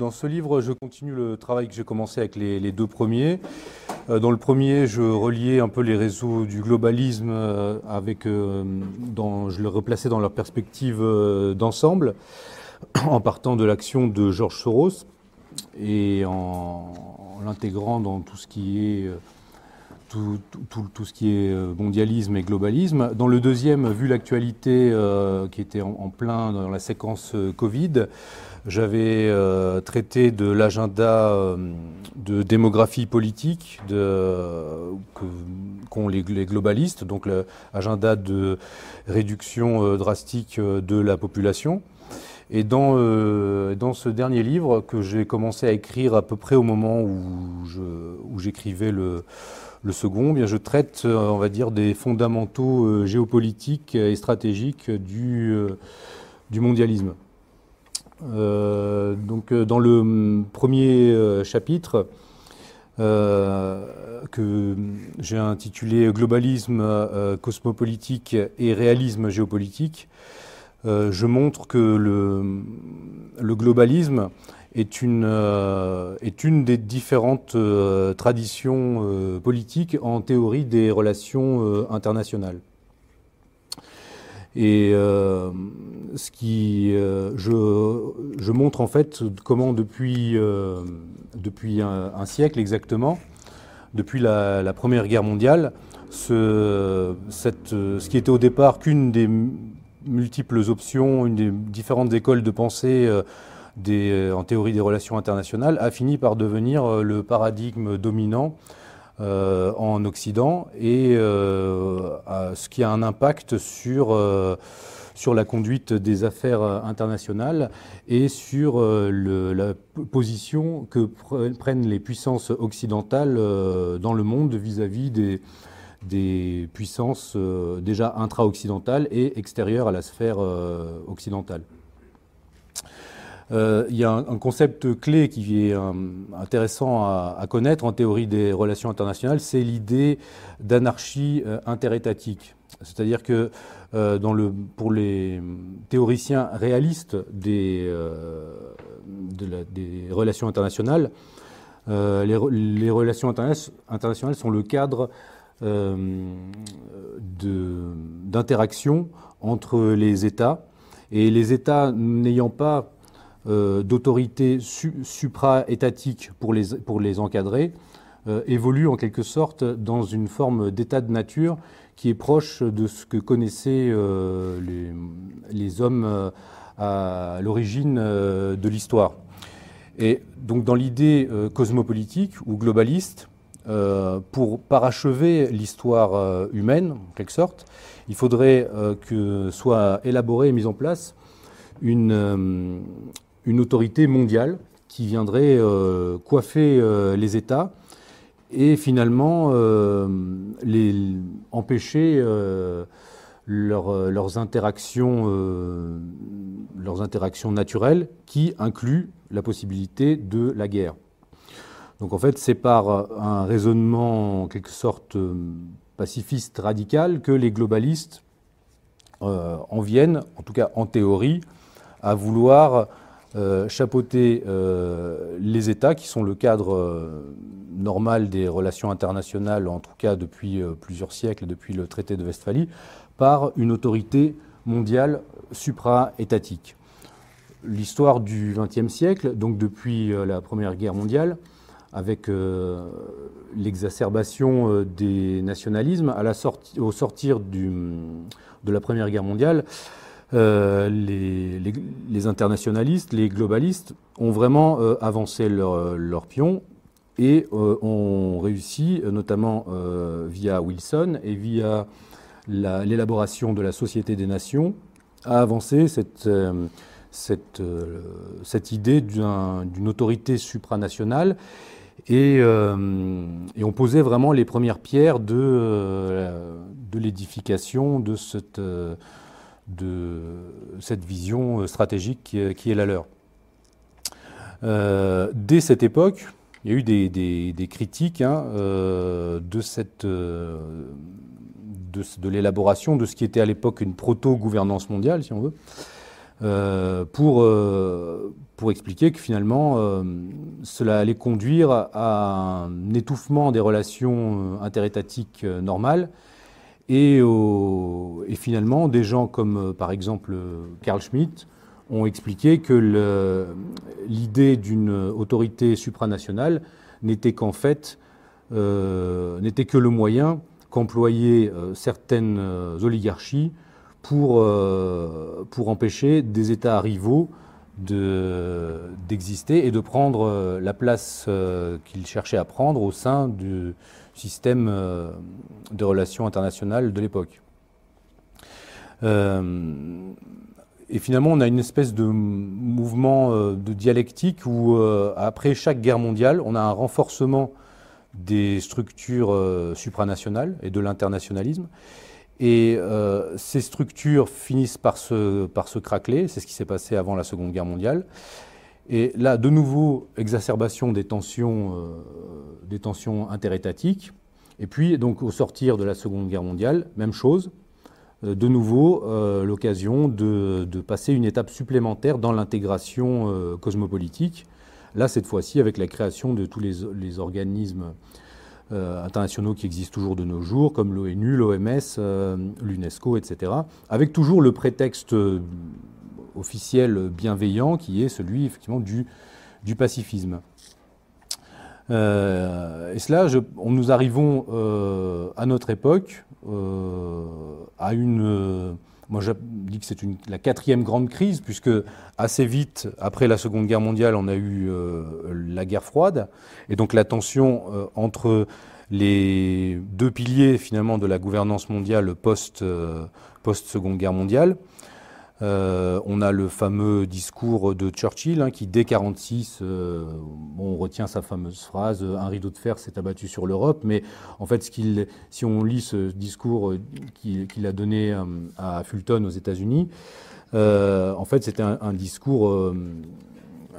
dans ce livre, je continue le travail que j'ai commencé avec les, deux premiers. Euh, dans le premier, je reliais un peu les réseaux du globalisme euh, avec, euh, je les replaçais dans leur perspective d'ensemble, en partant de l'action de Georges Soros et en, l'intégrant dans tout ce qui est tout, ce qui est mondialisme et globalisme. Dans le deuxième, vu l'actualité qui était en, plein dans la séquence Covid, j'avais euh, traité de l'agenda euh, de démographie politique qu'ont les, globalistes, donc l'agenda de réduction euh, drastique de la population. Et dans, dans ce dernier livre que j'ai commencé à écrire à peu près au moment où j'écrivais le, le second, eh bien je traite, on va dire, des fondamentaux géopolitiques et stratégiques du, du mondialisme. Euh, donc euh, dans le hum, premier euh, chapitre que j'ai intitulé Globalisme cosmopolitique et réalisme géopolitique, je montre que le, le globalisme est une, est une des différentes traditions politiques en théorie des relations internationales. Et euh, ce qui, euh, je, montre en fait comment depuis, euh, depuis un, siècle exactement, depuis la, Première Guerre mondiale, ce, ce qui était au départ qu'une des multiples options, une des différentes écoles de pensée en théorie des relations internationales, a fini par devenir le paradigme dominant euh, en Occident et euh, ce qui a un impact sur, euh, sur la conduite des affaires internationales et sur la position que prennent les puissances occidentales dans le monde vis-à-vis des puissances déjà intra-occidentales et extérieures à la sphère occidentale. Euh, il y a un, concept clé qui est euh, intéressant à, connaître en théorie des relations internationales, c'est l'idée d'anarchie euh, interétatique. C'est-à-dire que pour les théoriciens réalistes des, relations internationales, les, les, relations internationales sont le cadre d'interaction entre les États. Et les États n'ayant pas euh, d'autorité supra-étatique pour les, pour les encadrer, euh, évolue en quelque sorte dans une forme d'état de nature qui est proche de ce que connaissaient euh, les, les, hommes à l'origine de l'histoire. Et donc dans l'idée cosmopolitique ou globaliste, pour parachever l'histoire humaine, en quelque sorte, il faudrait que soit élaborée et mise en place une, une autorité mondiale qui viendrait euh, coiffer euh, les États et finalement euh, empêcher leurs, interactions, leurs interactions naturelles qui incluent la possibilité de la guerre. Donc en fait, c'est par un raisonnement en quelque sorte pacifiste radical que les globalistes en viennent, en tout cas en théorie, à vouloir euh, chapeauter euh, les États, qui sont le cadre euh, normal des relations internationales, en tout cas depuis plusieurs siècles, depuis le traité de Westphalie, par une autorité mondiale supra-étatique. L'histoire du XXe siècle, donc depuis la Première Guerre mondiale, avec l'exacerbation des nationalismes, à la au sortir du, de la Première Guerre mondiale, euh, les, internationalistes, les globalistes ont vraiment euh, avancé leur, leur, pion et euh, ont réussi, notamment via Wilson et via l'élaboration de la Société des Nations, à avancer cette, idée d'une autorité supranationale Et, on posait vraiment les premières pierres de l'édification de cette, de cette vision stratégique qui est la leur. dès cette époque, il y a eu des, critiques hein, euh, de, cette, euh, de, l'élaboration de ce qui était à l'époque une proto-gouvernance mondiale, si on veut, euh, pour expliquer que finalement cela allait conduire à un étouffement des relations interétatiques normales et, et finalement des gens comme par exemple Carl Schmitt ont expliqué que l'idée d'une autorité supranationale n'était qu'en fait euh, n'était que le moyen qu'employaient euh, certaines euh, oligarchies pour, pour empêcher des États rivaux d'exister et de prendre la place qu'ils cherchaient à prendre au sein du système de relations internationales de l'époque. Et finalement, on a une espèce de mouvement euh, de dialectique où, euh, après chaque guerre mondiale, on a un renforcement des structures euh, supranationales et de l'internationalisme. Et ces structures finissent par se, par se craqueler. C'est ce qui s'est passé avant la Seconde Guerre mondiale. Et là, de nouveau, exacerbation des tensions, des tensions interétatiques. Et puis, donc, au sortir de la Seconde Guerre mondiale, même chose, euh, de nouveau euh, l'occasion de, passer une étape supplémentaire dans l'intégration euh, cosmopolitique. Là, cette fois-ci, avec la création de tous les, organismes internationaux qui existent toujours de nos jours, comme l'ONU, l'OMS, l'UNESCO, etc., avec toujours le prétexte officiel bienveillant qui est celui effectivement du, du pacifisme. et cela, nous arrivons à notre époque euh, à une. Euh, moi, je dis que c'est la quatrième grande crise, puisque assez vite, après la Seconde Guerre mondiale, on a eu euh, la guerre froide. Et donc la tension entre les deux piliers, finalement, de la gouvernance mondiale post-Seconde Guerre mondiale, euh, on a le fameux discours de Churchill hein, qui, dès 1946, euh, on retient sa fameuse phrase Un rideau de fer s'est abattu sur l'Europe. Mais en fait, si on lit ce discours euh, qu'il, a donné à Fulton aux États-Unis, en fait, c'était un, discours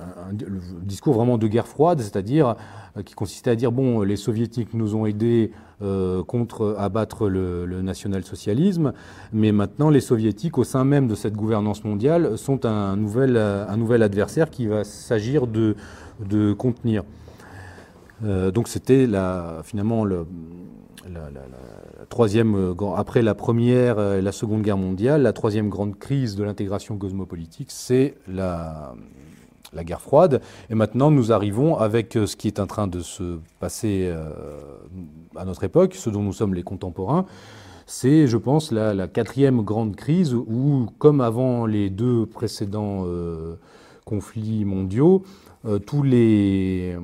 un, discours vraiment de guerre froide, c'est-à-dire euh, qui consistait à dire bon, les soviétiques nous ont aidés euh, contre abattre le, national-socialisme, mais maintenant les soviétiques, au sein même de cette gouvernance mondiale, sont un nouvel, nouvel adversaire qui va s'agir de, contenir. Euh, donc c'était finalement le, la, troisième, après la première et la seconde guerre mondiale, la troisième grande crise de l'intégration cosmopolitique, c'est la, la guerre froide. Et maintenant, nous arrivons avec euh, ce qui est en train de se passer euh, à notre époque, ce dont nous sommes les contemporains. C'est, je pense, la, quatrième grande crise où, comme avant les deux précédents euh, conflits mondiaux, tous, les,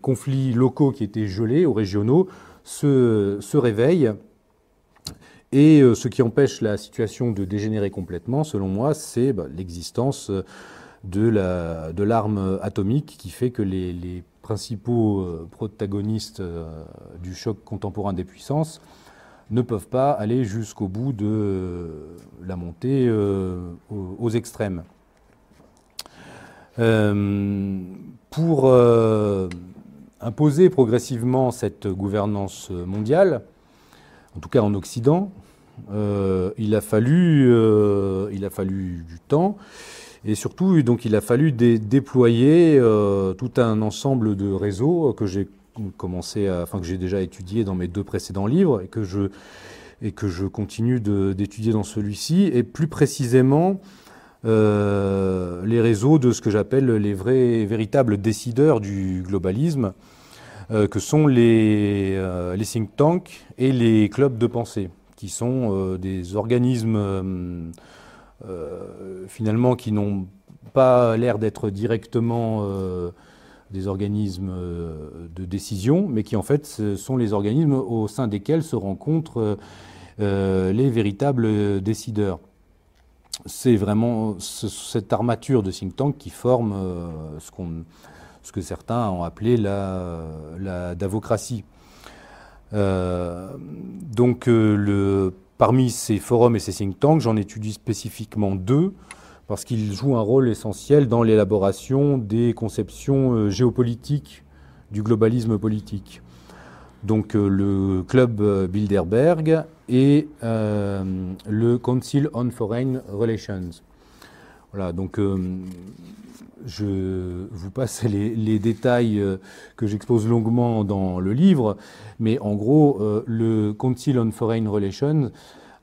conflits locaux qui étaient gelés ou régionaux se réveillent. Et ce qui empêche la situation de dégénérer complètement, selon moi, c'est bah, l'existence de l'arme atomique qui fait que les, principaux euh, protagonistes euh, du choc contemporain des puissances ne peuvent pas aller jusqu'au bout de la montée euh, aux, extrêmes. pour imposer progressivement cette gouvernance mondiale, en tout cas en Occident, il, a fallu, il a fallu du temps. Et surtout, il a fallu déployer euh, tout un ensemble de réseaux que j'ai commencé, enfin que j'ai déjà étudié dans mes deux précédents livres et que je continue d'étudier dans celui-ci, et plus précisément euh, les réseaux de ce que j'appelle les vrais, véritables décideurs du globalisme, euh, que sont les think tanks et les clubs de pensée, qui sont des organismes euh, finalement qui n'ont pas l'air d'être directement euh, des organismes euh, de décision, mais qui en fait sont les organismes au sein desquels se rencontrent les véritables décideurs. C'est vraiment cette armature de think tank qui forme ce qu'on ce que certains ont appelé la, davocratie. Donc le, parmi ces forums et ces think tanks, j'en étudie spécifiquement deux parce qu'ils jouent un rôle essentiel dans l'élaboration des conceptions géopolitiques du globalisme politique donc euh, le club euh, Bilderberg et euh, le Council on Foreign Relations. Voilà, donc je vous passe les, détails que j'expose longuement dans le livre, mais en gros, le Council on Foreign Relations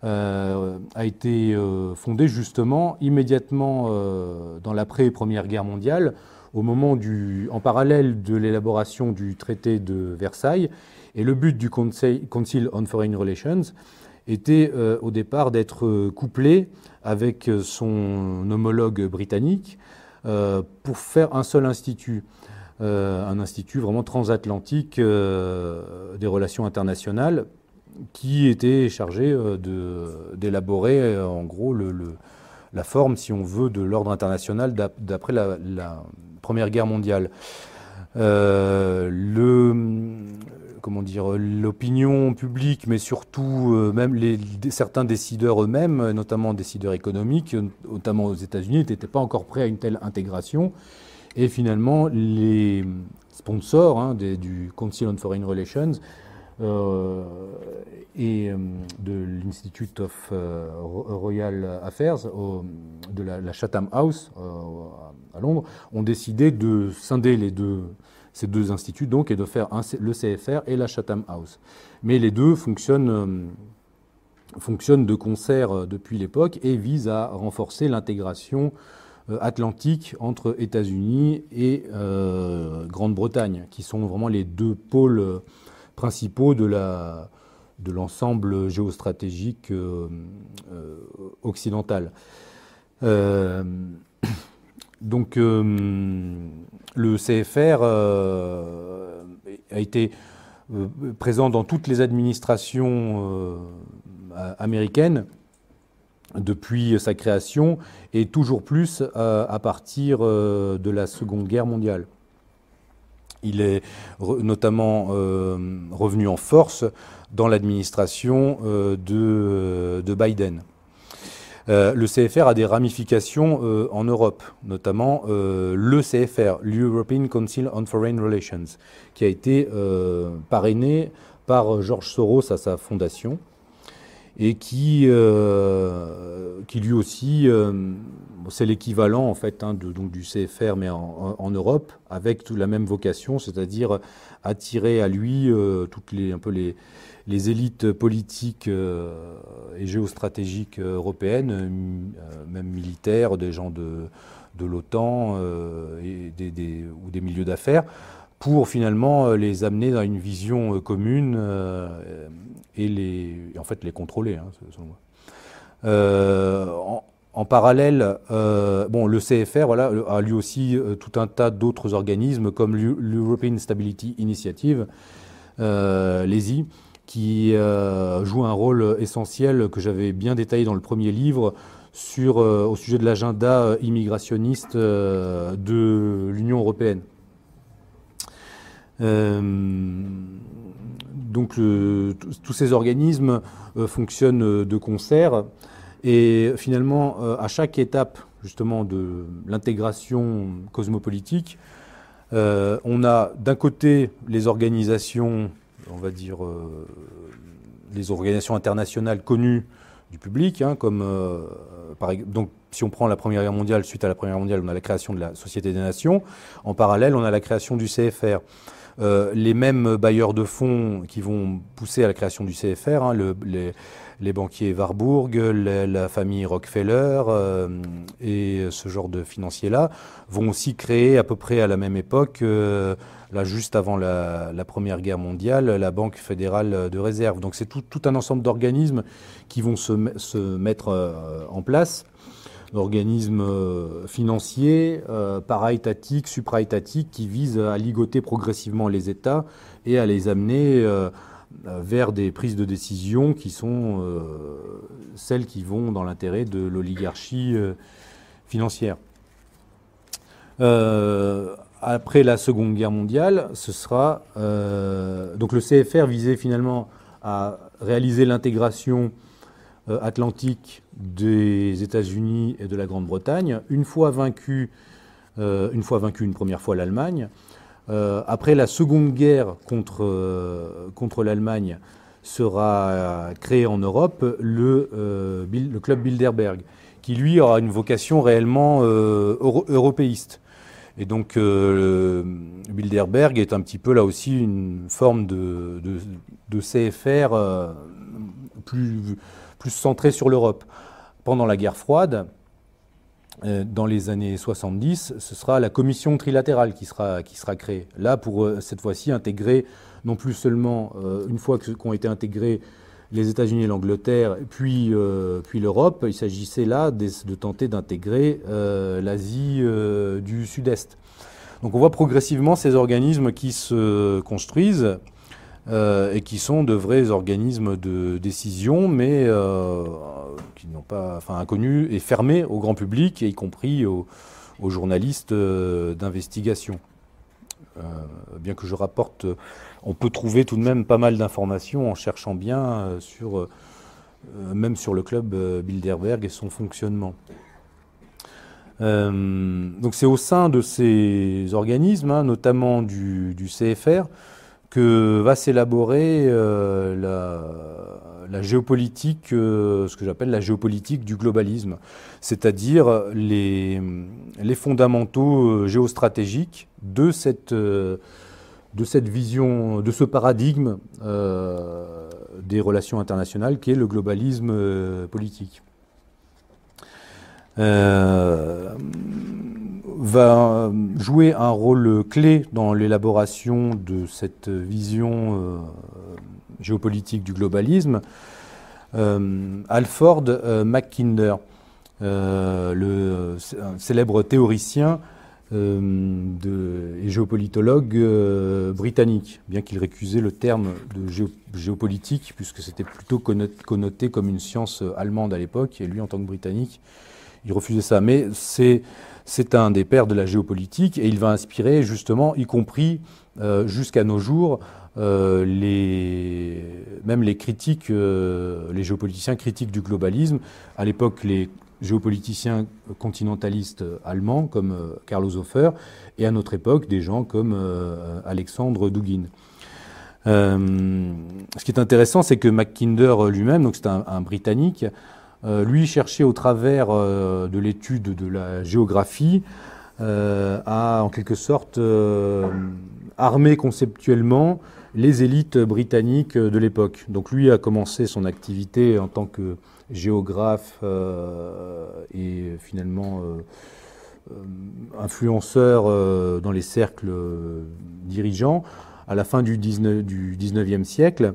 a été fondé justement immédiatement dans l'après-première guerre mondiale, au moment du, en parallèle de l'élaboration du traité de Versailles et le but du Council on Foreign Relations était euh, au départ d'être euh, couplé avec euh, son homologue britannique pour faire un seul institut. un institut vraiment transatlantique des relations internationales qui était chargé d'élaborer en gros la forme, si on veut, de l'ordre international d'après la, Première Guerre mondiale. le, comment dire, l'opinion publique, mais surtout euh, même certains décideurs eux-mêmes, notamment décideurs économiques, notamment aux États-Unis, n'étaient pas encore prêts à une telle intégration. Et finalement, les sponsors hein, du Council on Foreign Relations euh, et euh, de l'Institute of Royal Affairs de la, Chatham House à Londres ont décidé de scinder les deux ces deux instituts, donc, et de faire le CFR et la Chatham House. Mais les deux fonctionnent, euh, fonctionnent de concert euh, depuis l'époque et visent à renforcer l'intégration euh, atlantique entre États-Unis et Grande-Bretagne, qui sont vraiment les deux pôles principaux de l'ensemble géostratégique occidental. Donc le CFR euh, a été euh, présent dans toutes les administrations euh, américaines depuis sa création et toujours plus à partir de la Seconde Guerre mondiale. Il est notamment revenu en force dans l'administration de, Biden. Euh, le CFR a des ramifications euh, en Europe, notamment euh, le CFR, l'European Council on Foreign Relations, qui a été parrainé par George Soros à sa fondation et qui, qui lui aussi, c'est l'équivalent en fait hein, donc du CFR mais en, Europe, avec la même vocation, c'est-à-dire attirer à lui toutes les un peu les les élites politiques euh, et géostratégiques européennes, euh, même militaires, des gens de, de l'OTAN euh, ou des milieux d'affaires, pour finalement les amener dans une vision commune et les, en fait les contrôler, hein, selon moi. En, parallèle, bon, le CFR voilà, a lui aussi tout un tas d'autres organismes comme l'European Stability Initiative, l'ESI, qui euh, joue un rôle essentiel que j'avais bien détaillé dans le premier livre sur, euh, au sujet de l'agenda euh, immigrationniste de l'Union européenne. Donc tous ces organismes fonctionnent de concert et finalement à chaque étape justement de l'intégration cosmopolitique, on a d'un côté les organisations on va dire, euh, les organisations internationales connues du public, hein, comme euh, par, donc si on prend la Première Guerre mondiale, suite à la Première Guerre mondiale, on a la création de la Société des Nations. En parallèle, on a la création du CFR. Euh, les mêmes bailleurs de fonds qui vont pousser à la création du CFR, hein, les, banquiers Warburg, la famille Rockefeller et ce genre de financiers-là, vont aussi créer à peu près à la même époque là juste avant la, Première Guerre mondiale, la Banque fédérale de réserve. Donc c'est tout, un ensemble d'organismes qui vont se, mettre euh, en place, d'organismes euh, financiers, euh, para-étatiques, supra-étatiques, qui visent à ligoter progressivement les États et à les amener vers des prises de décision qui sont celles qui vont dans l'intérêt de l'oligarchie financière. Après la Seconde Guerre mondiale, ce sera donc le CFR visait finalement à réaliser l'intégration atlantique des États-Unis et de la Grande-Bretagne. Une fois vaincu, une fois vaincu une première fois l'Allemagne, après la Seconde Guerre contre, l'Allemagne, sera créé en Europe le, euh, club Bilderberg, qui lui aura une vocation réellement euh, européiste. Et donc euh, Bilderberg est un petit peu là aussi une forme de, de, CFR plus, plus centrée sur l'Europe. Pendant la guerre froide, dans les années 70, ce sera la commission trilatérale qui sera, qui sera créée. Là, pour cette fois-ci intégrer non plus seulement euh, une fois qu'ont été intégrés les États-Unis et l'Angleterre, puis, euh, puis l'Europe, il s'agissait là de, tenter d'intégrer euh, l'Asie du Sud-Est. Donc on voit progressivement ces organismes qui se construisent et qui sont de vrais organismes de décision, mais qui n'ont pas, enfin inconnus et fermés au grand public, y compris aux journalistes d'investigation. bien que je rapporte on peut trouver tout de même pas mal d'informations en cherchant bien euh, sur, euh, même sur le club euh, Bilderberg et son fonctionnement. donc c'est au sein de ces organismes, hein, notamment du, CFR, que va s'élaborer la, géopolitique, ce que j'appelle la géopolitique du globalisme, c'est-à-dire les, fondamentaux géostratégiques de cette de cette vision, de ce paradigme euh, des relations internationales qui est le globalisme euh, politique. Euh, va jouer un rôle clé dans l'élaboration de cette vision géopolitique du globalisme. Alford Mackinder, le célèbre théoricien euh, et géopolitologue euh, britannique, bien qu'il récusait le terme de géopolitique, puisque c'était plutôt connoté comme une science euh, allemande à l'époque, et lui, en tant que britannique, il refusait ça. Mais c'est, un des pères de la géopolitique, et il va inspirer justement, y compris jusqu'à nos jours, les, même les critiques, les géopoliticiens critiques du globalisme. À l'époque, les géopoliticiens continentalistes allemands comme euh, Carlos Hofer et à notre époque des gens comme euh, Alexandre Dugin. Euh, ce qui est intéressant, c'est que Mackinder lui-même, donc c'est un, Britannique, lui cherchait au travers de l'étude de la géographie à en quelque sorte armer conceptuellement les élites britanniques de l'époque. Donc lui a commencé son activité en tant que géographe euh, et finalement euh, euh, influenceur dans les cercles dirigeants à la fin du 19e siècle.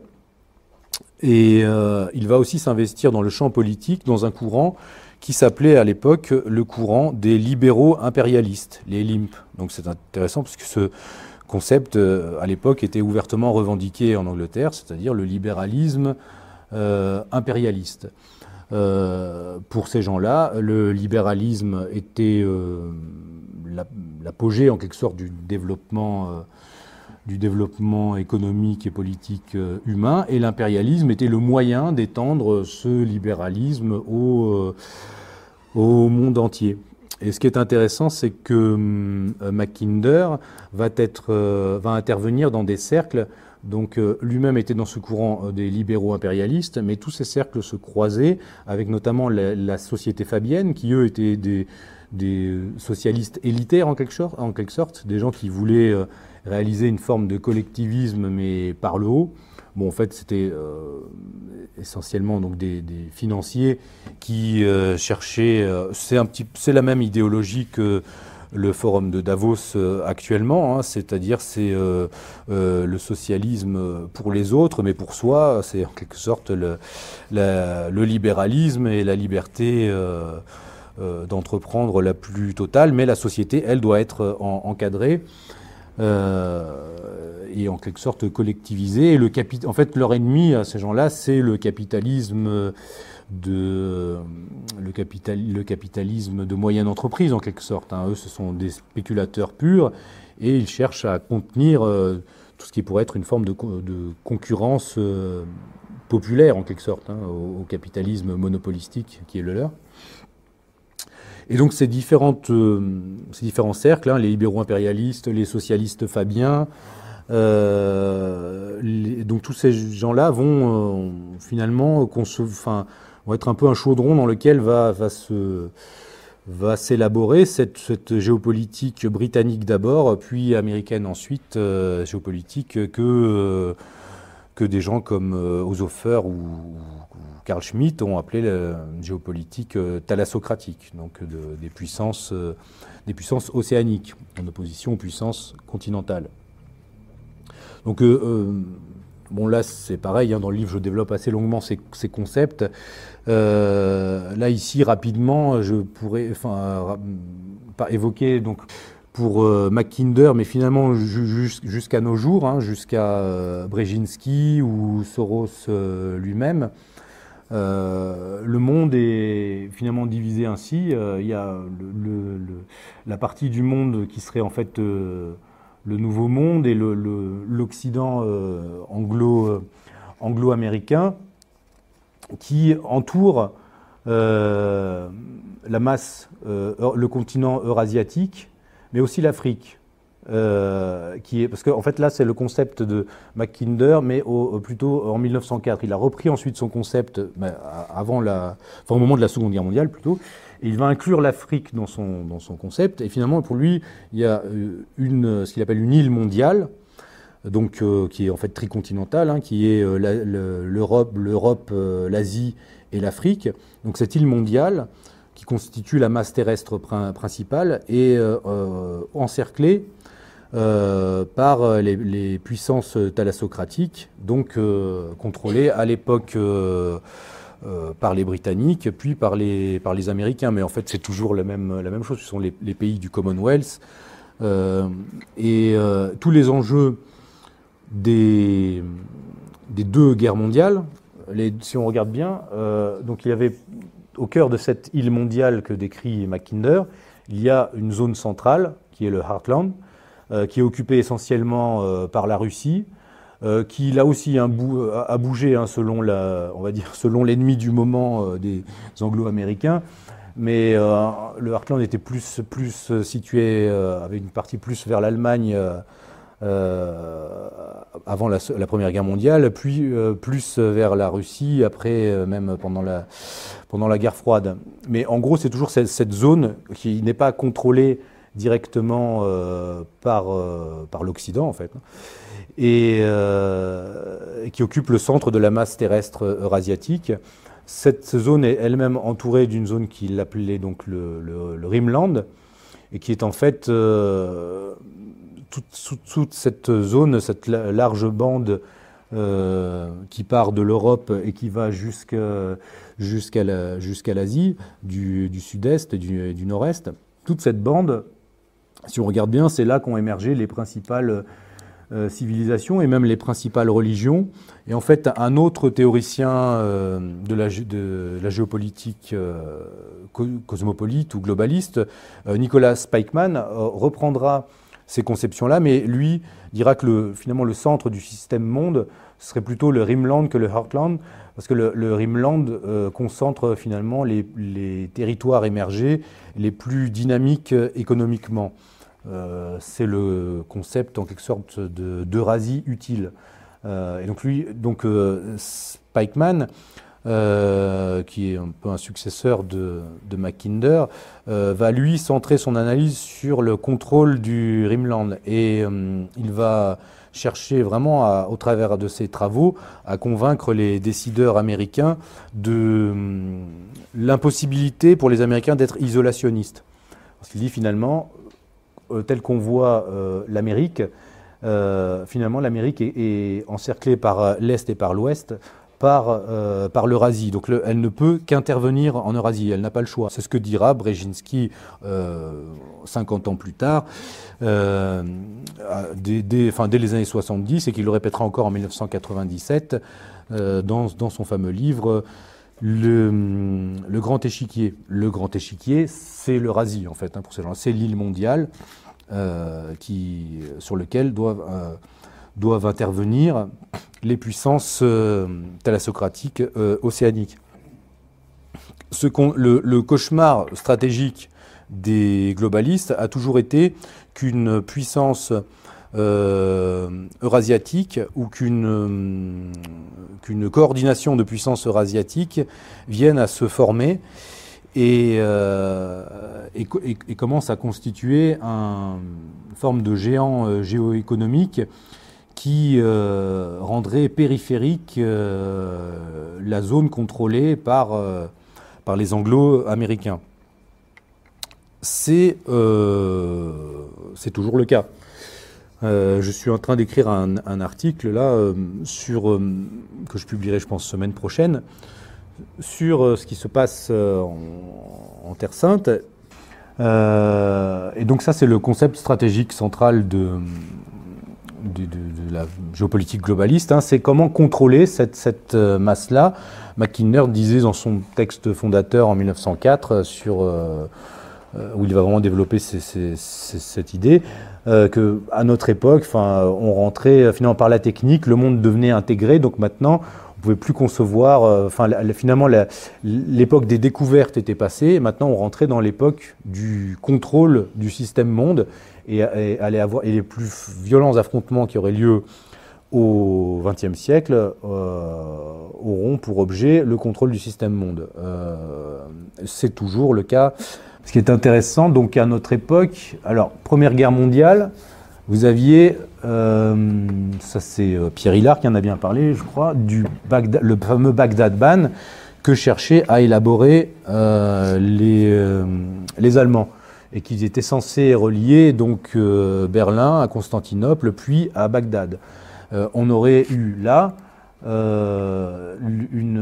Et il va aussi s'investir dans le champ politique, dans un courant qui s'appelait à l'époque le courant des libéraux impérialistes, les LIMP. Donc c'est intéressant parce que ce concept, à l'époque, était ouvertement revendiqué en Angleterre, c'est-à-dire le libéralisme impérialiste. Euh, pour ces gens-là, le libéralisme était euh, l'apogée en quelque sorte du développement, euh, du développement économique et politique humain, et l'impérialisme était le moyen d'étendre ce libéralisme au, au, monde entier. Et ce qui est intéressant, c'est que Mackinder va, intervenir dans des cercles donc euh, lui-même était dans ce courant euh, des libéraux impérialistes, mais tous ces cercles se croisaient avec notamment la, société fabienne, qui eux étaient des, socialistes élitaires en quelque, sorte, des gens qui voulaient euh, réaliser une forme de collectivisme mais par le haut. Bon, en fait, c'était essentiellement donc des, financiers qui cherchaient. c'est un petit, c'est la même idéologie que le forum de Davos euh, actuellement, hein, c'est-à-dire c'est euh, euh, le socialisme pour les autres, mais pour soi, c'est en quelque sorte le, libéralisme et la liberté d'entreprendre la plus totale, mais la société, elle, doit être encadrée. Et en quelque sorte collectivisée. Et le en fait, leur ennemi à ces gens-là, c'est le capitalisme de le, capital, le, capitalisme de moyenne entreprise en quelque sorte. Hein. Eux, ce sont des spéculateurs purs et il cherche à contenir tout ce qui pourrait être une forme de, concurrence populaire en quelque sorte hein, au, capitalisme monopolistique qui est le leur. Et donc ces, différentes, ces différents cercles, hein, les libéraux impérialistes, les socialistes fabiens, donc tous ces gens-là vont finalement enfin, vont être un peu un chaudron dans lequel va, va se va s'élaborer cette, géopolitique britannique d'abord, puis américaine ensuite, euh, géopolitique que, euh, que des gens comme euh, Oshofer ou, Carl Schmitt ont appelé la géopolitique thalassocratique, donc des, puissances, des puissances océaniques, en opposition aux puissances continentales. Donc Bon, là, c'est pareil, hein, dans le livre, je développe assez longuement ces, concepts. Euh, là, ici, rapidement, je pourrais évoquer donc, pour euh, Mackinder, mais finalement jusqu'à nos jours, hein, jusqu'à euh, Brzezinski ou Soros lui-même. Le monde est finalement divisé ainsi. Il y a la partie du monde qui serait en fait le Nouveau Monde et l'Occident euh, anglo, euh, anglo-américain qui entoure euh, la masse, le continent eurasiatique, mais aussi l'Afrique. Qui est, parce qu'en en fait là c'est le concept de Mackinder, mais plutôt en 1904. Il a repris ensuite son concept ben, avant la, enfin, au moment de la Seconde Guerre mondiale plutôt, il va inclure l'Afrique dans son, dans son concept. Et finalement, pour lui, il y a euh, une, ce qu'il appelle une île mondiale, donc, euh, qui est en fait tricontinentale, hein, qui est euh, l'Europe, l'Europe, l'Asie et l'Afrique. Donc cette île mondiale, qui constitue la masse terrestre principale, est encerclée par les, les, puissances thalassocratiques, donc contrôlées à l'époque euh, par les Britanniques, puis par les, par les Américains. Mais en fait, c'est toujours la même, la même chose. Ce sont les, pays du Commonwealth. Euh, et euh, tous les enjeux des, des deux guerres mondiales, les, si on regarde bien, donc il y avait au cœur de cette île mondiale que décrit Mackinder, il y a une zone centrale qui est le Heartland, qui est occupée essentiellement par la Russie, euh, qui là aussi euh, a bougé hein, selon on va dire selon l'ennemi du moment euh, des Anglo-Américains. Mais le Heartland était plus, plus situé, avec une partie plus vers l'Allemagne avant la, Première Guerre mondiale, puis plus vers la Russie, après même pendant la, pendant la guerre froide. Mais en gros, c'est toujours cette, zone qui n'est pas contrôlée directement par, par l'Occident, en fait et euh, qui occupe le centre de la masse terrestre eurasiatique. Cette zone est elle-même entourée d'une zone qu'il appelait donc le, Rimland, et qui est en fait euh, toute, cette zone, cette large bande euh, qui part de l'Europe et qui va jusqu'à l'Asie, du, du sud-est et du, du nord-est. Toute cette bande, si on regarde bien, c'est là qu'ont émergé les principales euh, civilisations et même les principales religions. Et en fait, un autre théoricien euh, de, la, géopolitique euh, cosmopolite ou globaliste, Nicolas Spikeman, reprendra ces conceptions-là, mais lui dira que le, finalement le centre du système monde serait plutôt le Rimland que le Heartland, parce que le, Rimland concentre finalement les, territoires émergés les plus dynamiques économiquement. Euh, c'est le concept en quelque sorte d'Eurasie utile. Euh, et donc lui, donc euh, Spikeman, qui est un peu un successeur de, de Mackinder, va lui centrer son analyse sur le contrôle du Rimland et il va chercher vraiment, au travers de ses travaux, à convaincre les décideurs américains de l'impossibilité pour les Américains d'être isolationnistes. Parce qu'il dit finalement, tel qu'on voit euh, l'Amérique, euh, finalement, l'Amérique est, encerclée par l'Est et par l'Ouest par, par l'Eurasie. Donc elle ne peut qu'intervenir en Eurasie, elle n'a pas le choix. C'est ce que dira Brzezinski 50 ans plus tard, dès, dès, les années 70, et qu'il le répétera encore en 1997 dans, dans, son fameux livre le, le, grand échiquier. Le grand échiquier, c'est l'Eurasie, en fait, hein, pour ces gens C'est l'île mondiale qui, sur lequel doivent, doivent intervenir les puissances thalassocratiques océaniques. Le, cauchemar stratégique des globalistes a toujours été qu'une puissance euh, eurasiatique ou qu'une qu'une coordination de puissances eurasiatiques vienne à se former et, euh, et, commence à constituer un, une forme de géant euh, géoéconomique qui rendrait périphérique la zone contrôlée par, par les anglo-américains. C'est toujours le cas. Euh, je suis en train d'écrire un, article là euh, sur euh, que je publierai, je pense, semaine prochaine, sur ce qui se passe en, Terre Sainte. et donc ça, c'est le concept stratégique central de, la géopolitique globaliste. Hein. c'est comment contrôler cette, cette masse-là. McKinner disait dans son texte fondateur en 1904 sur où il va vraiment développer cette idée. Euh, que à notre époque, enfin, on rentrait euh, finalement par la technique, le monde devenait intégré, donc maintenant on pouvait plus concevoir. Euh, enfin, finalement, l'époque des découvertes était passée, et maintenant on rentrait dans l'époque du contrôle du système monde et, allait avoir et les plus violents affrontements qui auraient lieu au XXe siècle auront pour objet le contrôle du système monde. C'est toujours le cas ce qui est intéressant, donc à notre époque, alors Première Guerre mondiale, vous aviez, euh, ça c'est euh, Pierre Hillard qui en a bien parlé, je crois, du le fameux Bagdad Ban que cherchaient à élaborer euh, les, les Allemands et qu'ils étaient censés relier donc Berlin à Constantinople puis à Bagdad. on aurait eu là une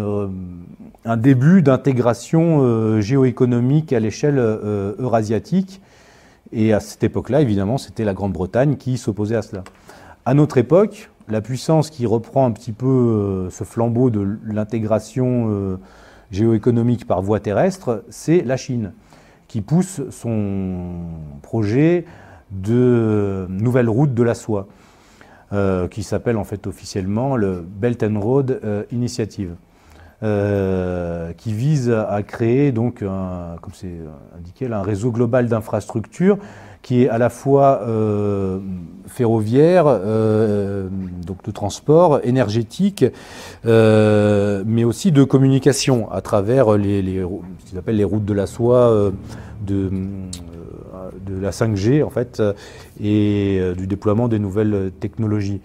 un début d'intégration euh, géoéconomique à l'échelle euh, eurasiatique. Et à cette époque-là, évidemment, c'était la Grande-Bretagne qui s'opposait à cela. À notre époque, la puissance qui reprend un petit peu euh, ce flambeau de l'intégration géoéconomique par voie terrestre, c'est la Chine, qui pousse son projet de nouvelle route de la soie, qui s'appelle en fait officiellement le Belt and Road Initiative. Euh, qui vise à créer donc, un, comme c'est indiqué, un réseau global d'infrastructures qui est à la fois euh, ferroviaire, euh, donc de transport, énergétique, mais aussi de communication à travers les, les ce qu'ils appellent les routes de la soie de, de la 5G en fait et du déploiement des nouvelles technologies.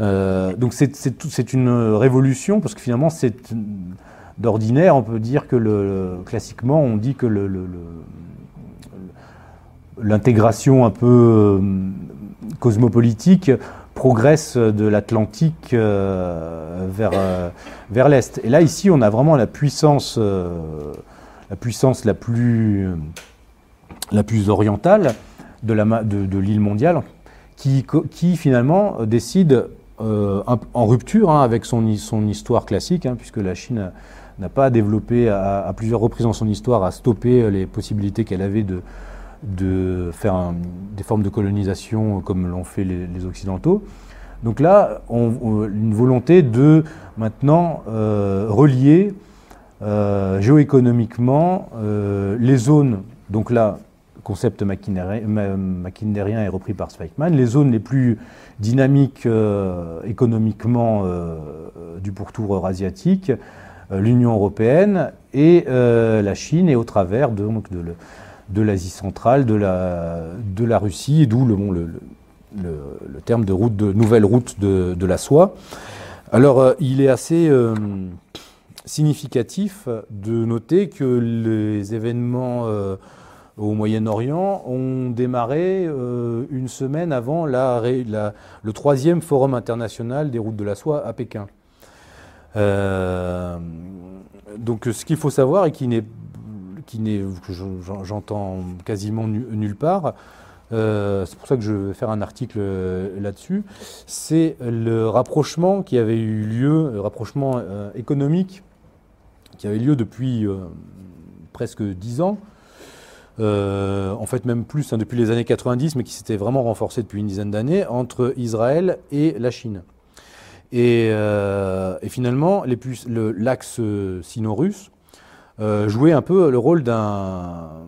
Euh, donc c'est une révolution parce que finalement c'est d'ordinaire on peut dire que classiquement on dit que l'intégration un peu euh, cosmopolitique progresse de l'Atlantique euh, vers, l'Est. Et là, ici, on a vraiment la, puissance la, plus, la plus orientale de l'île mondiale qui, finalement décide euh, en rupture hein, avec son, histoire classique, hein, puisque la Chine n'a pas développé à, plusieurs reprises dans son histoire à stopper les possibilités qu'elle avait de, faire des formes de colonisation comme l'ont fait les, Occidentaux. Donc là, on, une volonté de maintenant euh, relier euh, géoéconomiquement les zones, donc là, concept mackinderien est repris par Zweigman, les zones les plus dynamiques euh, économiquement euh, du pourtour eurasiatique, euh, l'Union européenne et la Chine, et au travers de, donc, de, l'Asie centrale, de la, Russie, d'où le, le, le, terme de, route de nouvelle route de la soie. Alors, il est assez significatif de noter que les événements au Moyen-Orient ont démarré euh, une semaine avant le troisième forum international des routes de la soie à Pékin. Euh, donc ce qu'il faut savoir et qui n'est, qui n'est, que j'entends quasiment nulle part, euh, c'est pour ça que je vais faire un article là-dessus, c'est le rapprochement qui avait eu lieu, le rapprochement économique qui avait lieu depuis presque dix ans en fait même plus hein, depuis les années 90, mais qui s'était vraiment renforcé depuis une dizaine d'années, entre Israël et la Chine. Et, finalement, l'axe sino-russe jouait un peu le rôle d'un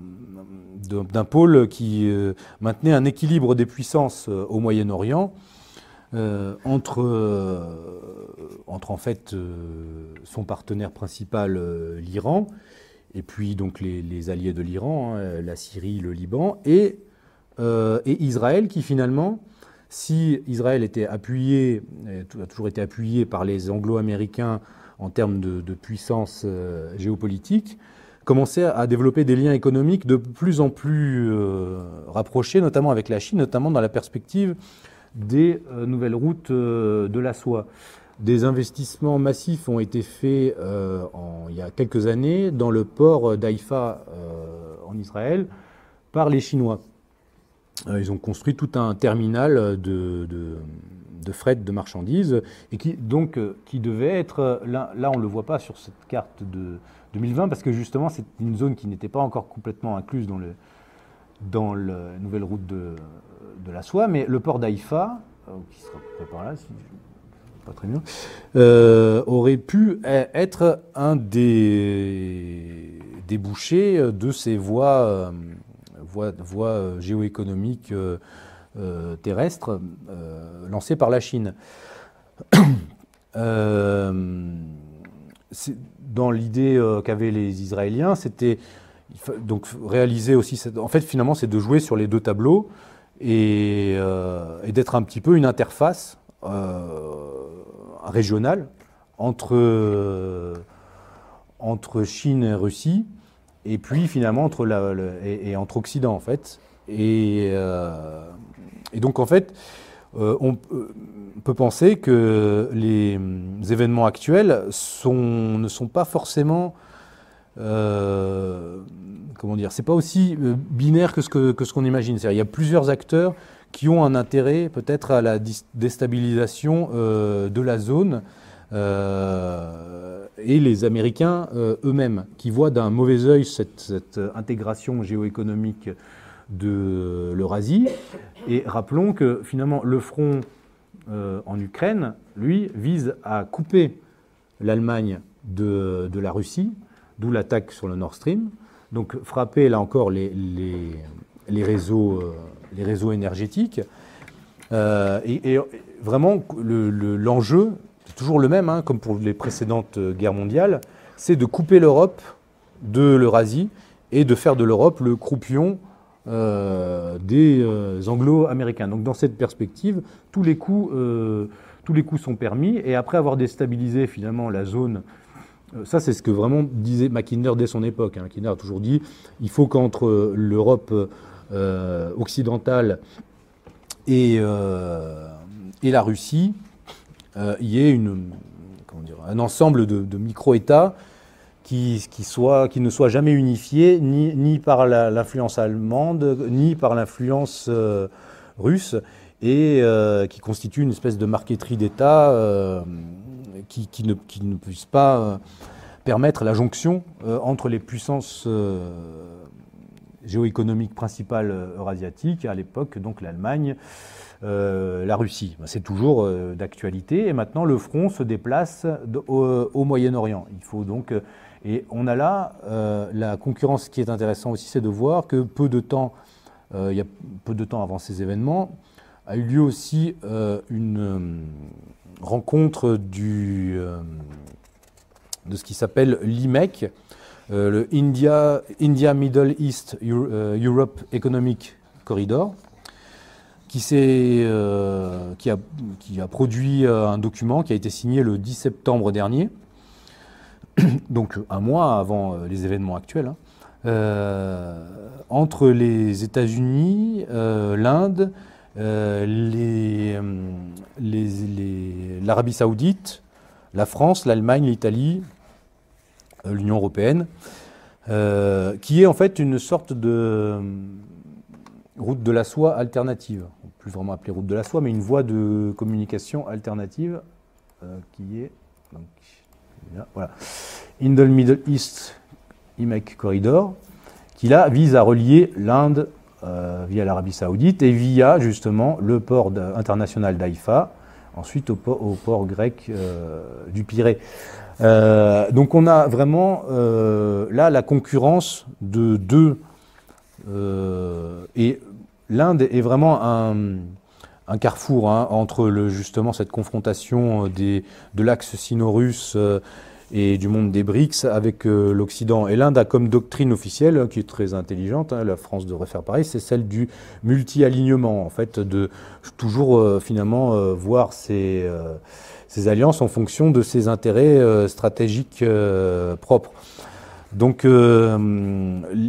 pôle qui maintenait un équilibre des puissances au Moyen-Orient euh, entre, euh, en fait euh, son partenaire principal, l'Iran, et puis donc les, alliés de l'Iran, hein, la Syrie, le Liban, et, et, Israël qui finalement, si Israël était appuyé, a toujours été appuyé par les anglo-américains en termes de, puissance géopolitique, commençait à développer des liens économiques de plus en plus rapprochés, notamment avec la Chine, notamment dans la perspective des euh, nouvelles routes euh, de la soie. Des investissements massifs ont été faits euh, il y a quelques années dans le port d'Haïfa en Israël par les Chinois. ils ont construit tout un terminal de, fret de marchandises et qui donc qui devait être là, là on le voit pas sur cette carte de 2020 parce que justement c'est une zone qui n'était pas encore complètement incluse dans la nouvelle route de, la soie, mais le port d'Haïfa, euh, qui sera par là, si pas très bien, euh, aurait pu e-, être un des débouchés de ces voies, euh, voies, géoéconomiques terrestres lancées par la Chine. dans l'idée qu'avaient les Israéliens, c'était donc réaliser aussi, en fait finalement c'est de jouer sur les deux tableaux, euh, et, d'être un petit peu une interface euh, régionale entre, euh, entre Chine et Russie, et puis finalement entre, la, et, entre Occident en fait. Et, et donc en fait, on peut penser que les événements actuels sont, ne sont pas forcément comment dire, c'est pas aussi euh, binaire que ce qu'on que ce qu'on imagine. Il y a plusieurs acteurs qui ont un intérêt peut-être à la déstabilisation euh, de la zone. Euh, et les Américains eux-mêmes, qui voient d'un mauvais œil cette, intégration géoéconomique de l'Eurasie. Et rappelons que finalement le front en Ukraine, lui, vise à couper l'Allemagne de, de, la Russie, d'où l'attaque sur le Nord Stream, donc frapper, là encore, les, les, réseaux, euh, les réseaux énergétiques. Euh, et, vraiment, l'enjeu, c'est toujours le même, hein, comme pour les précédentes guerres mondiales, c'est de couper l'Europe de l'Eurasie et de faire de l'Europe le croupion euh, des anglo-américains. Donc dans cette perspective, tous les coups, tous les coups sont permis, et après avoir déstabilisé finalement la zone euh, ça, c'est ce que vraiment disait Mackinder dès son époque. Hein. Mackinder a toujours dit il faut qu'entre l'Europe euh, occidentale et, euh, et, la Russie, il y ait une, un ensemble de, micro-États qui, qui, qui, ne soient jamais unifiés ni, ni par l'influence allemande, ni par l'influence russe, et qui constituent une espèce de marqueterie d'État qui, ne, qui, ne, puisse pas euh, permettre la jonction euh, entre les puissances euh, géoéconomiques principales eurasiatiques, à l'époque donc l'Allemagne, la Russie. C'est toujours d'actualité et maintenant le front se déplace au, Moyen-Orient. Il faut donc et on a là la concurrence qui est intéressante aussi, c'est de voir que peu de temps, il y a peu de temps avant ces événements, a eu lieu aussi une rencontre du, euh, de ce qui s'appelle l'IMEC, euh, le India, India Middle East euh, Europe Economic Corridor, qui, qui, a, produit un document qui a été signé le 10 septembre dernier, donc un mois avant les événements actuels, hein, entre les États-Unis, l'Inde, euh, euh, l'Arabie saoudite, la France, l'Allemagne, l'Italie, euh, l'Union européenne, qui est en fait une sorte de route de la soie alternative. Plus vraiment appelée route de la soie, mais une voie de communication alternative qui est voilà, Indel Middle East IMEC Corridor, qui là vise à relier l'Inde via l'Arabie saoudite et via justement le port international d'Haïfa, ensuite au port, grec du Pirée. Donc on a vraiment là la concurrence de deux et l'Inde est vraiment un, carrefour hein, entre justement cette confrontation de l'axe sino-russe euh, et du monde des BRICS avec euh, l'Occident. Et l'Inde a comme doctrine officielle, qui est très intelligente, hein, la France devrait faire pareil, c'est celle du multi-alignement, en fait, de toujours euh, finalement voir ces, ces, alliances en fonction de ses intérêts stratégiques propres. Donc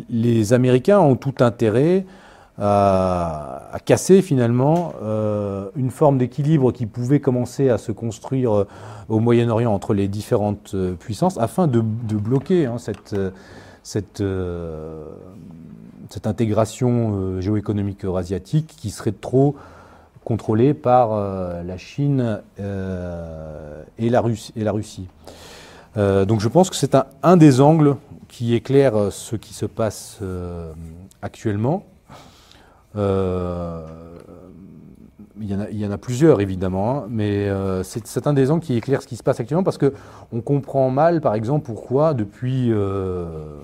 les Américains ont tout intérêt à, casser finalement euh, une forme d'équilibre qui pouvait commencer à se construire euh, au Moyen-Orient entre les différentes euh, puissances afin de, bloquer hein, cette, cette, intégration géoéconomique eurasiatique qui serait trop contrôlée par la Chine et, la Russie, et la Russie. donc je pense que c'est un, des angles qui éclaire ce qui se passe actuellement. Euh, il y, en a, plusieurs évidemment, hein, mais euh, c'est un des angles qui éclaire ce qui se passe actuellement parce qu'on comprend mal, par exemple, pourquoi depuis. Euh,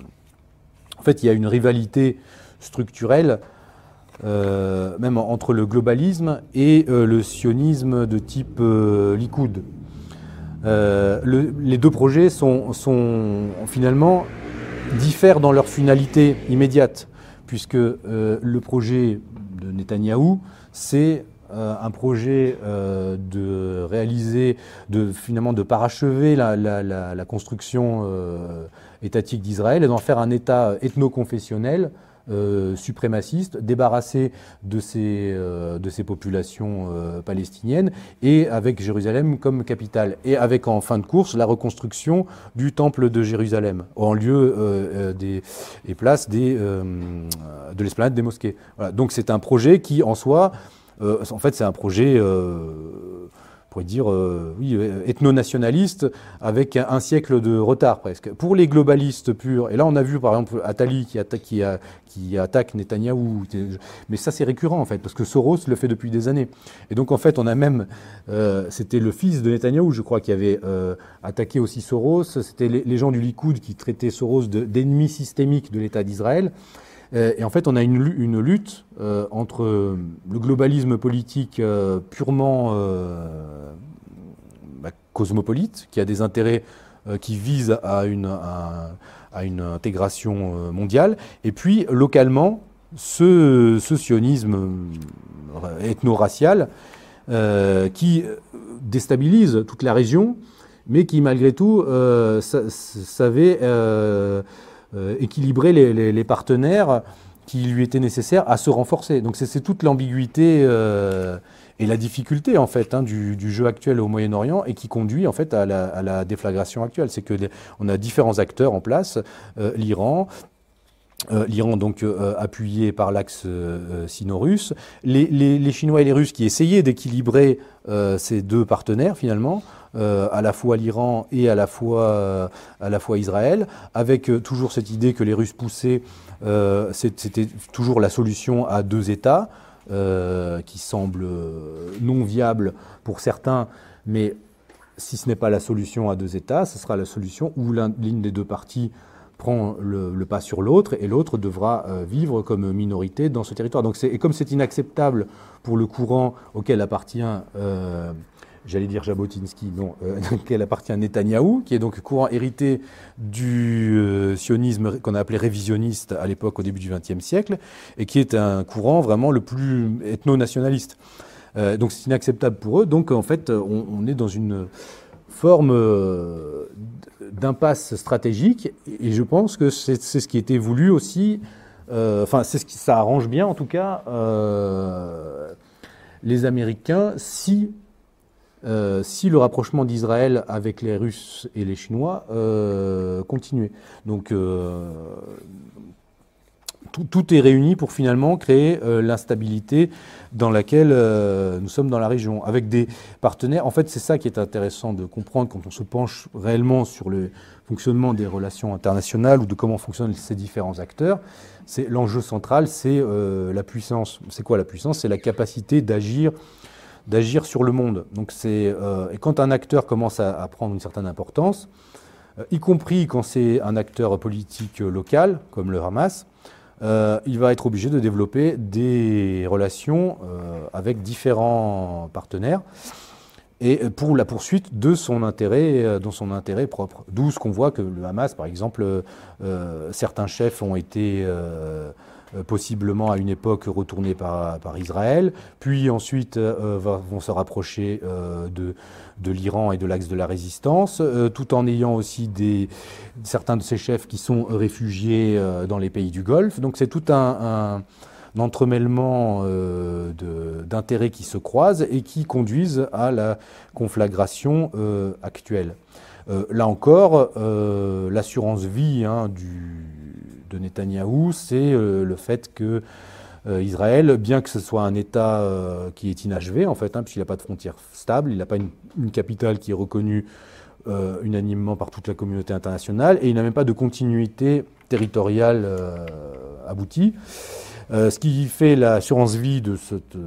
en fait, il y a une rivalité structurelle, même entre le globalisme et le sionisme de type Likoud. Le, les deux projets sont, finalement diffèrent dans leur finalité immédiate puisque euh, le projet de Netanyahou, c'est euh, un projet euh, de réaliser, de finalement de parachever la, construction étatique d'Israël et d'en faire un État ethno-confessionnel euh, suprémacistes, débarrassés de ces, euh, de ces populations euh, palestiniennes, et avec Jérusalem comme capitale, et avec en fin de course la reconstruction du temple de Jérusalem, en lieu des, et place des, de l'esplanade des mosquées. Donc c'est un projet qui, en soi, en fait c'est un projet pourrait dire, euh, oui, euh, ethno-nationaliste, avec un, siècle de retard presque. Pour les globalistes purs, et là on a vu par exemple Attali qui, attaque, qui, a, qui attaque Netanyahou, mais ça c'est récurrent en fait, parce que Soros le fait depuis des années. Et donc en fait on a même, euh, c'était le fils de Netanyahou, je crois, qui avait attaqué aussi Soros, c'était les, les, gens du Likoud qui traitaient Soros d'ennemi systémique de l'État d'Israël. Euh, et en fait, on a une, lutte euh, entre le globalisme politique euh, purement bah, cosmopolite, qui a des intérêts qui visent à une, intégration mondiale, et puis localement, ce, sionnisme ethno-racial qui déstabilise toute la région, mais qui malgré tout savait équilibrer les, partenaires qui lui étaient nécessaires à se renforcer. Donc c'est toute l'ambiguïté euh, et la difficulté en fait hein, du, jeu actuel au Moyen-Orient et qui conduit en fait à la, déflagration actuelle. C'est que on a différents acteurs en place, euh, l'Iran, L'Iran donc appuyé par l'axe sino-russe, les, Chinois et les Russes qui essayaient d'équilibrer ces deux partenaires finalement, euh, à la fois l'Iran et à la fois, euh, à la fois Israël, avec euh, toujours cette idée que les Russes poussaient, c'était toujours la solution à deux États, qui semble non viable pour certains, mais si ce n'est pas la solution à deux États, ce sera la solution où l'une des deux parties prend le, pas sur l'autre et l'autre devra vivre comme minorité dans ce territoire. Donc et comme c'est inacceptable pour le courant auquel appartient j'allais dire Jabotinsky, non, euh, appartient à Netanyahou, qui est donc courant hérité du euh, sionisme qu'on a appelé révisionniste à l'époque, au début du XXe siècle, et qui est un courant vraiment le plus ethno-nationaliste. Euh, donc c'est inacceptable pour eux. Donc en fait, on, est dans une forme d'impasse stratégique, et je pense que c'est ce qui était voulu aussi. Enfin, c'est ce qui ça arrange bien, en tout cas, les Américains si euh, si le rapprochement d'Israël avec les Russes et les Chinois euh, continuait. Donc, euh, tout, est réuni pour finalement créer l'instabilité dans laquelle nous sommes dans la région, avec des partenaires. En fait, c'est ça qui est intéressant de comprendre quand on se penche réellement sur le fonctionnement des relations internationales ou de comment fonctionnent ces différents acteurs. C'est l'enjeu central, c'est la puissance. C'est quoi la puissance? C'est la capacité d'agir d'agir sur le monde. Donc c'est euh, et quand un acteur commence à, prendre une certaine importance, euh, y compris quand c'est un acteur politique local comme le Hamas, euh, il va être obligé de développer des relations avec différents partenaires et pour la poursuite de son intérêt, son intérêt propre. D'où ce qu'on voit que le Hamas, par exemple, certains chefs ont été euh, possiblement à une époque retournée par, par Israël, puis ensuite euh, vont se rapprocher euh, de, de l'Iran et de l'axe de la résistance, tout en ayant aussi des, certains de ces chefs qui sont réfugiés dans les pays du Golfe. Donc c'est tout un, un entremêlement d'intérêts qui se croisent et qui conduisent à la conflagration actuelle. là encore, l'assurance vie hein, du, de Netanyahou, c'est euh, le fait que euh, Israël, bien que ce soit un État euh, qui est inachevé, en fait, hein, puisqu'il n'a pas de frontières stables, il n'a pas une, capitale qui est reconnue unanimement par toute la communauté internationale, et il n'a même pas de continuité territoriale aboutie. ce qui fait l'assurance vie de cette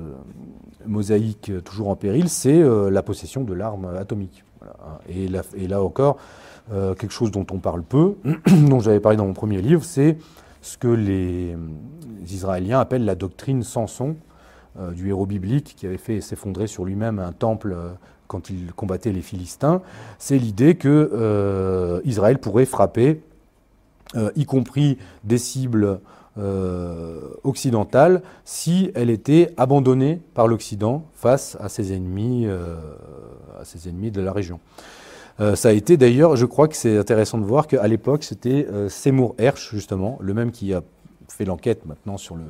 mosaïque toujours en péril, c'est la possession de l'arme atomique. et, là encore, euh, quelque chose dont on parle peu, dont j'avais parlé dans mon premier livre, c'est ce que les, Israéliens appellent la doctrine Samson, euh, du héros biblique qui avait fait s'effondrer sur lui-même un temple euh, quand il combattait les Philistins. C'est l'idée que Israël pourrait frapper, y compris des cibles occidentales, si elle était abandonnée par l'Occident face à ses ennemis, à ses ennemis de la région. Euh, ça a été d'ailleurs, je crois que c'est intéressant de voir qu'à l'époque, c'était euh, Seymour Hersh, justement, le même qui a fait l'enquête maintenant sur le,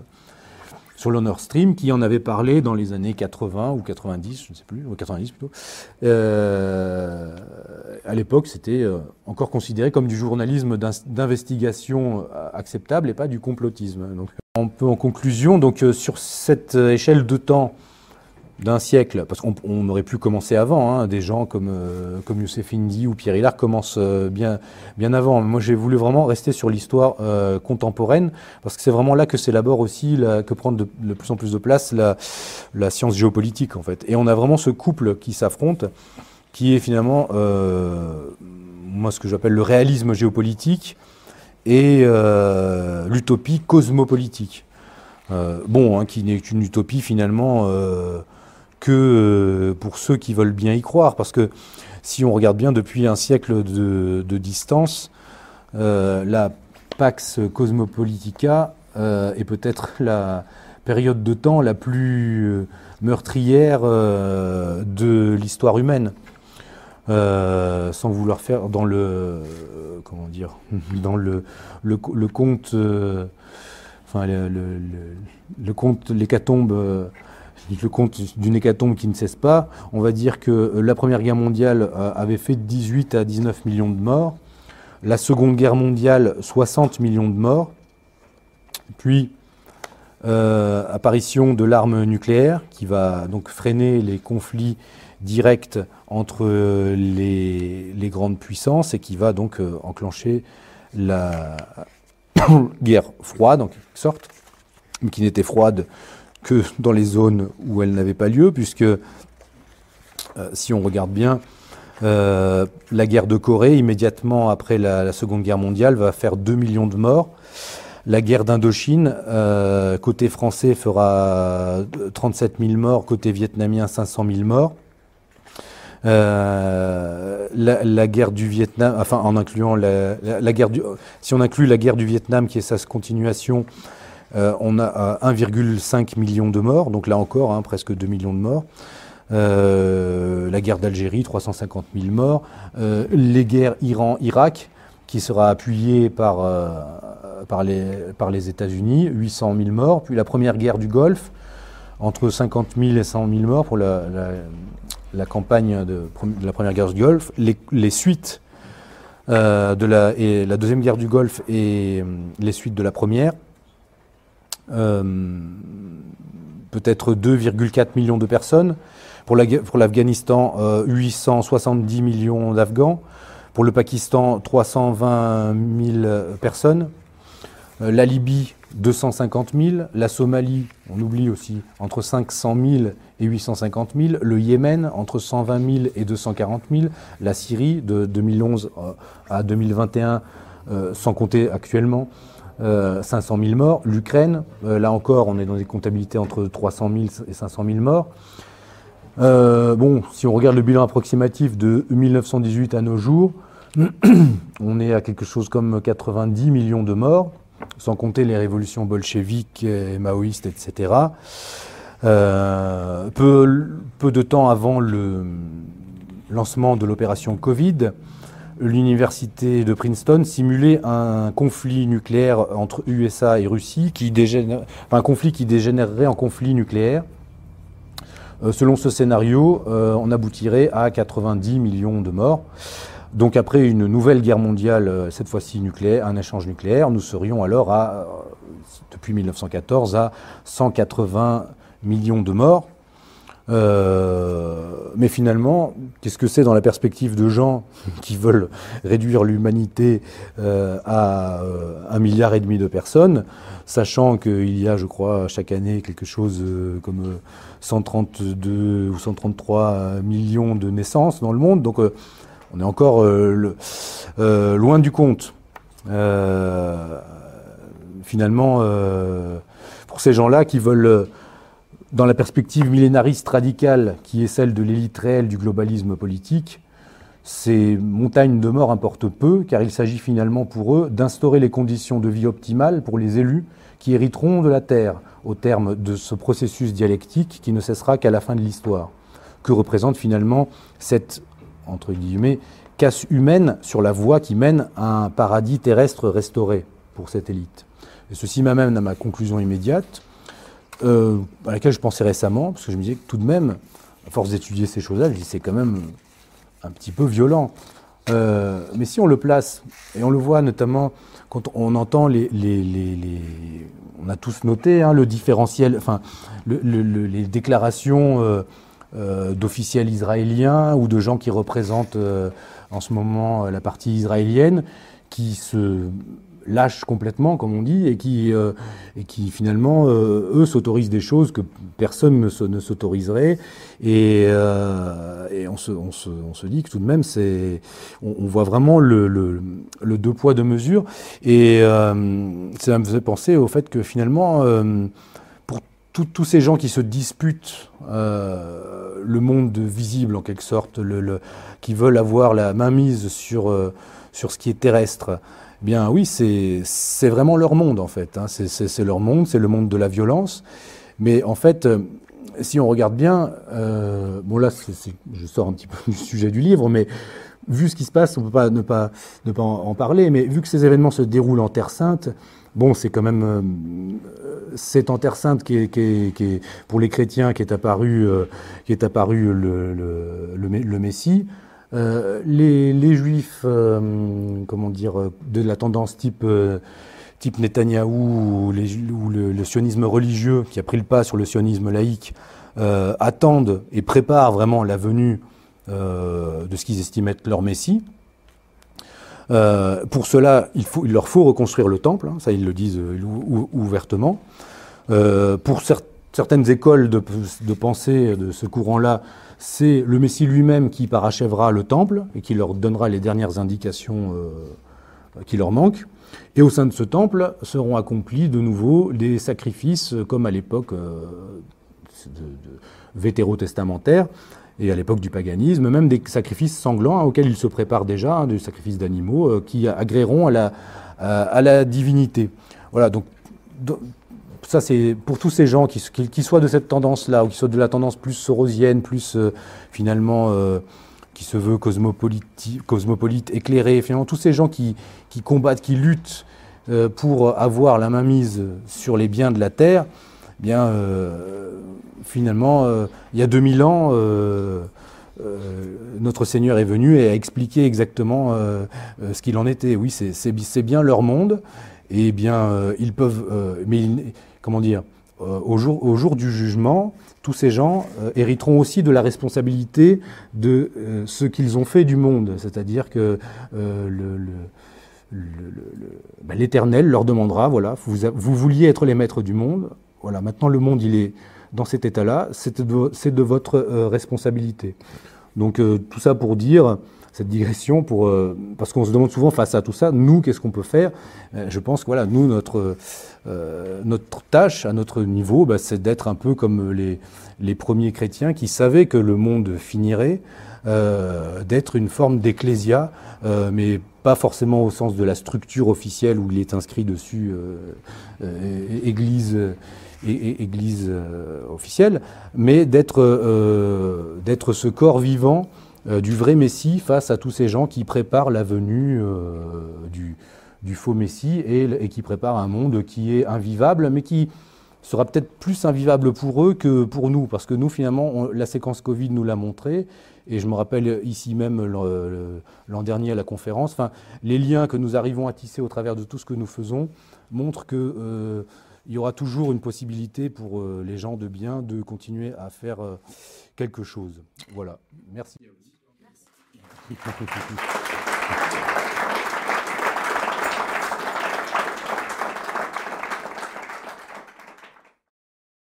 sur Stream, qui en avait parlé dans les années 80 ou 90, je ne sais plus, ou 90 plutôt. Euh, à l'époque, c'était encore considéré comme du journalisme d'investigation acceptable et pas du complotisme. On peut en conclusion, donc sur cette échelle de temps d'un siècle, parce qu'on aurait pu commencer avant, hein, des gens comme, euh, comme Youssef Indy ou Pierre Hillard commencent euh, bien, bien avant. Moi, j'ai voulu vraiment rester sur l'histoire euh, contemporaine, parce que c'est vraiment là que s'élabore aussi, que prend de, plus en plus de place la, la, science géopolitique, en fait. Et on a vraiment ce couple qui s'affronte, qui est finalement, moi, ce que j'appelle le réalisme géopolitique et l'utopie cosmopolitique. bon, hein, qui n'est qu'une utopie finalement que euh, pour ceux qui veulent bien y croire. Parce que si on regarde bien depuis un siècle de, distance, euh, la Pax Cosmopolitica euh, est peut-être la période de temps la plus meurtrière de l'histoire humaine. sans vouloir faire dans le comment dire dans le conte enfin le conte l'hécatombe le compte d'une hécatombe qui ne cesse pas, on va dire que euh, la Première Guerre mondiale euh, avait fait 18 à 19 millions de morts, la Seconde Guerre mondiale 60 millions de morts, puis euh, apparition de l'arme nucléaire qui va donc freiner les conflits directs entre les, les, grandes puissances et qui va donc enclencher la guerre froide en quelque sorte, mais qui n'était froide que dans les zones où elle n'avait pas lieu, puisque euh, si on regarde bien, euh, la guerre de Corée, immédiatement après la, Seconde Guerre mondiale, va faire 2 millions de morts. La guerre d'Indochine, euh, côté français, fera 37 000 morts, côté vietnamien, 500 000 morts. la, guerre du Vietnam, enfin en incluant la, la, guerre du, si on inclut la guerre du Vietnam qui est sa continuation, on a 1,5 euh, million de morts, donc là encore, hein, presque 2 millions de morts. Euh, la guerre d'Algérie, 350 000 morts. les guerres Iran-Irak, qui sera appuyée par, les, États-Unis, 800 000 morts. Puis la première guerre du Golfe, entre 50 000 et 100 000 morts pour la, campagne de, la première guerre du Golfe. Les, suites de la deuxième guerre du Golfe et les suites de la première, peut-être 2,4 millions de personnes. Pour l'Afghanistan, 870 millions d'Afghans. Pour le Pakistan, 320 000 personnes. La Libye, 250 000. La Somalie, on oublie aussi, entre 500 000 et 850 000. Le Yémen, entre 120 000 et 240 000. La Syrie, de 2011 euh, à 2021, euh, sans compter actuellement, 500 euh, 000 morts. L'Ukraine, là encore, on est dans des comptabilités entre 300 000 et 500 000 morts. bon, si on regarde le bilan approximatif de 1918 à nos jours, on est à quelque chose comme 90 millions de morts sans compter les révolutions bolcheviques et maoïstes, etc. Euh, peu, peu, de temps avant le lancement de l'opération Covid, l'université de Princeton simulait un conflit nucléaire entre USA et Russie, qui un conflit qui dégénérerait en conflit nucléaire. Euh, selon ce scénario, euh, on aboutirait à 90 millions de morts. Donc après une nouvelle guerre mondiale, euh, cette fois-ci nucléaire, un échange nucléaire, nous serions alors à, depuis 1914 à 180 millions de morts. Euh, mais finalement, qu'est-ce que c'est dans la perspective de gens qui veulent réduire l'humanité à un milliard et demi de personnes, sachant qu'il y a, je crois, chaque année quelque chose comme 132 ou 133 millions de naissances dans le monde. Donc on est encore euh, euh, loin du compte. Euh, finalement, pour ces gens-là qui veulent, dans la perspective millénariste radicale qui est celle de l'élite réelle du globalisme politique, ces montagnes de mort importent peu, car il s'agit finalement pour eux d'instaurer les conditions de vie optimales pour les élus qui hériteront de la Terre, au terme de ce processus dialectique qui ne cessera qu'à la fin de l'histoire. Que représente finalement cette entre guillemets, casse humaine sur la voie qui mène à un paradis terrestre restauré pour cette élite? Et ceci m'amène à ma conclusion immédiate, euh, à laquelle je pensais récemment, parce que je me disais que tout de même, à force d'étudier ces choses-là, je dis c'est quand même un petit peu violent. Euh, mais si on le place, et on le voit notamment quand on entend les, on a tous noté hein, le différentiel, enfin les déclarations euh, d'officiels israéliens ou de gens qui représentent en ce moment la partie israélienne, qui se lâchent complètement, comme on dit, et qui, et qui finalement, eux, s'autorisent des choses que personne ne, s'autoriserait. Et, et on, se, on, se, on, se, dit que tout de même, c'est, on, voit vraiment le, le, le, deux poids, deux mesures. Et ça me faisait penser au fait que finalement, tous ces gens qui se disputent euh, le monde visible en quelque sorte, le, qui veulent avoir la mainmise sur, euh, sur ce qui est terrestre, bien oui, c'est vraiment leur monde en fait. Hein. C'est leur monde, c'est le monde de la violence. Mais en fait, euh, si on regarde bien, bon là, je sors un petit peu du sujet du livre, mais vu ce qui se passe, on ne peut pas ne pas, ne pas en parler, mais vu que ces événements se déroulent en Terre Sainte, bon, c'est quand même euh, c'est en Terre Sainte qui est, pour les chrétiens qui est apparu, euh, qui est apparu le, le, Messie. Euh, les, Juifs, comment dire, de la tendance type type Netanyahou ou, le, sionisme religieux qui a pris le pas sur le sionisme laïque attendent et préparent vraiment la venue de ce qu'ils estiment être leur Messie. Euh, pour cela, il, leur faut reconstruire le temple, hein, ça ils le disent euh, ouvertement. Euh, pour certaines écoles de, pensée de ce courant-là, c'est le Messie lui-même qui parachèvera le temple et qui leur donnera les dernières indications qui leur manquent. Et au sein de ce temple seront accomplis de nouveau des sacrifices comme à l'époque vétérotestamentaire, et à l'époque du paganisme, même des sacrifices sanglants hein, auxquels ils se préparent déjà, hein, des sacrifices d'animaux euh, qui agréeront à la, à, la divinité. Voilà, donc ça c'est pour tous ces gens qui, soient de cette tendance-là ou qui soient de la tendance plus sorosienne, plus euh, finalement euh, qui se veut cosmopolite, cosmopolite, éclairé, finalement tous ces gens qui, qui combattent, qui luttent pour avoir la mainmise sur les biens de la terre, eh bien finalement, euh, il y a 2000 ans, euh, euh, notre Seigneur est venu et a expliqué exactement ce qu'il en était. Oui, c'est bien leur monde, et bien ils peuvent, mais comment dire, au, jour, au jour du jugement, tous ces gens hériteront aussi de la responsabilité de ce qu'ils ont fait du monde. C'est-à-dire que ben, l'Éternel leur demandera, voilà, vous, vous, vouliez être les maîtres du monde, voilà, maintenant le monde il est dans cet état-là, c'est de, votre responsabilité. Donc tout ça pour dire, cette digression pour euh, parce qu'on se demande souvent face à tout ça, nous qu'est-ce qu'on peut faire? Euh, Je pense que voilà, nous notre euh, notre tâche à notre niveau, bah, c'est d'être un peu comme les les premiers chrétiens qui savaient que le monde finirait, d'être une forme d'ecclésia, mais pas forcément au sens de la structure officielle où il est inscrit dessus Église église officielle, mais d'être d'être ce corps vivant euh, du vrai Messie face à tous ces gens qui préparent la venue euh, du, faux Messie et, qui préparent un monde qui est invivable, mais qui sera peut-être plus invivable pour eux que pour nous, parce que nous, finalement, la séquence Covid nous l'a montré, et je me rappelle ici même l'an dernier à la conférence, enfin, les liens que nous arrivons à tisser au travers de tout ce que nous faisons montrent qu'il euh, y aura toujours une possibilité pour les gens de bien de continuer à faire quelque chose. Voilà. Merci. Merci.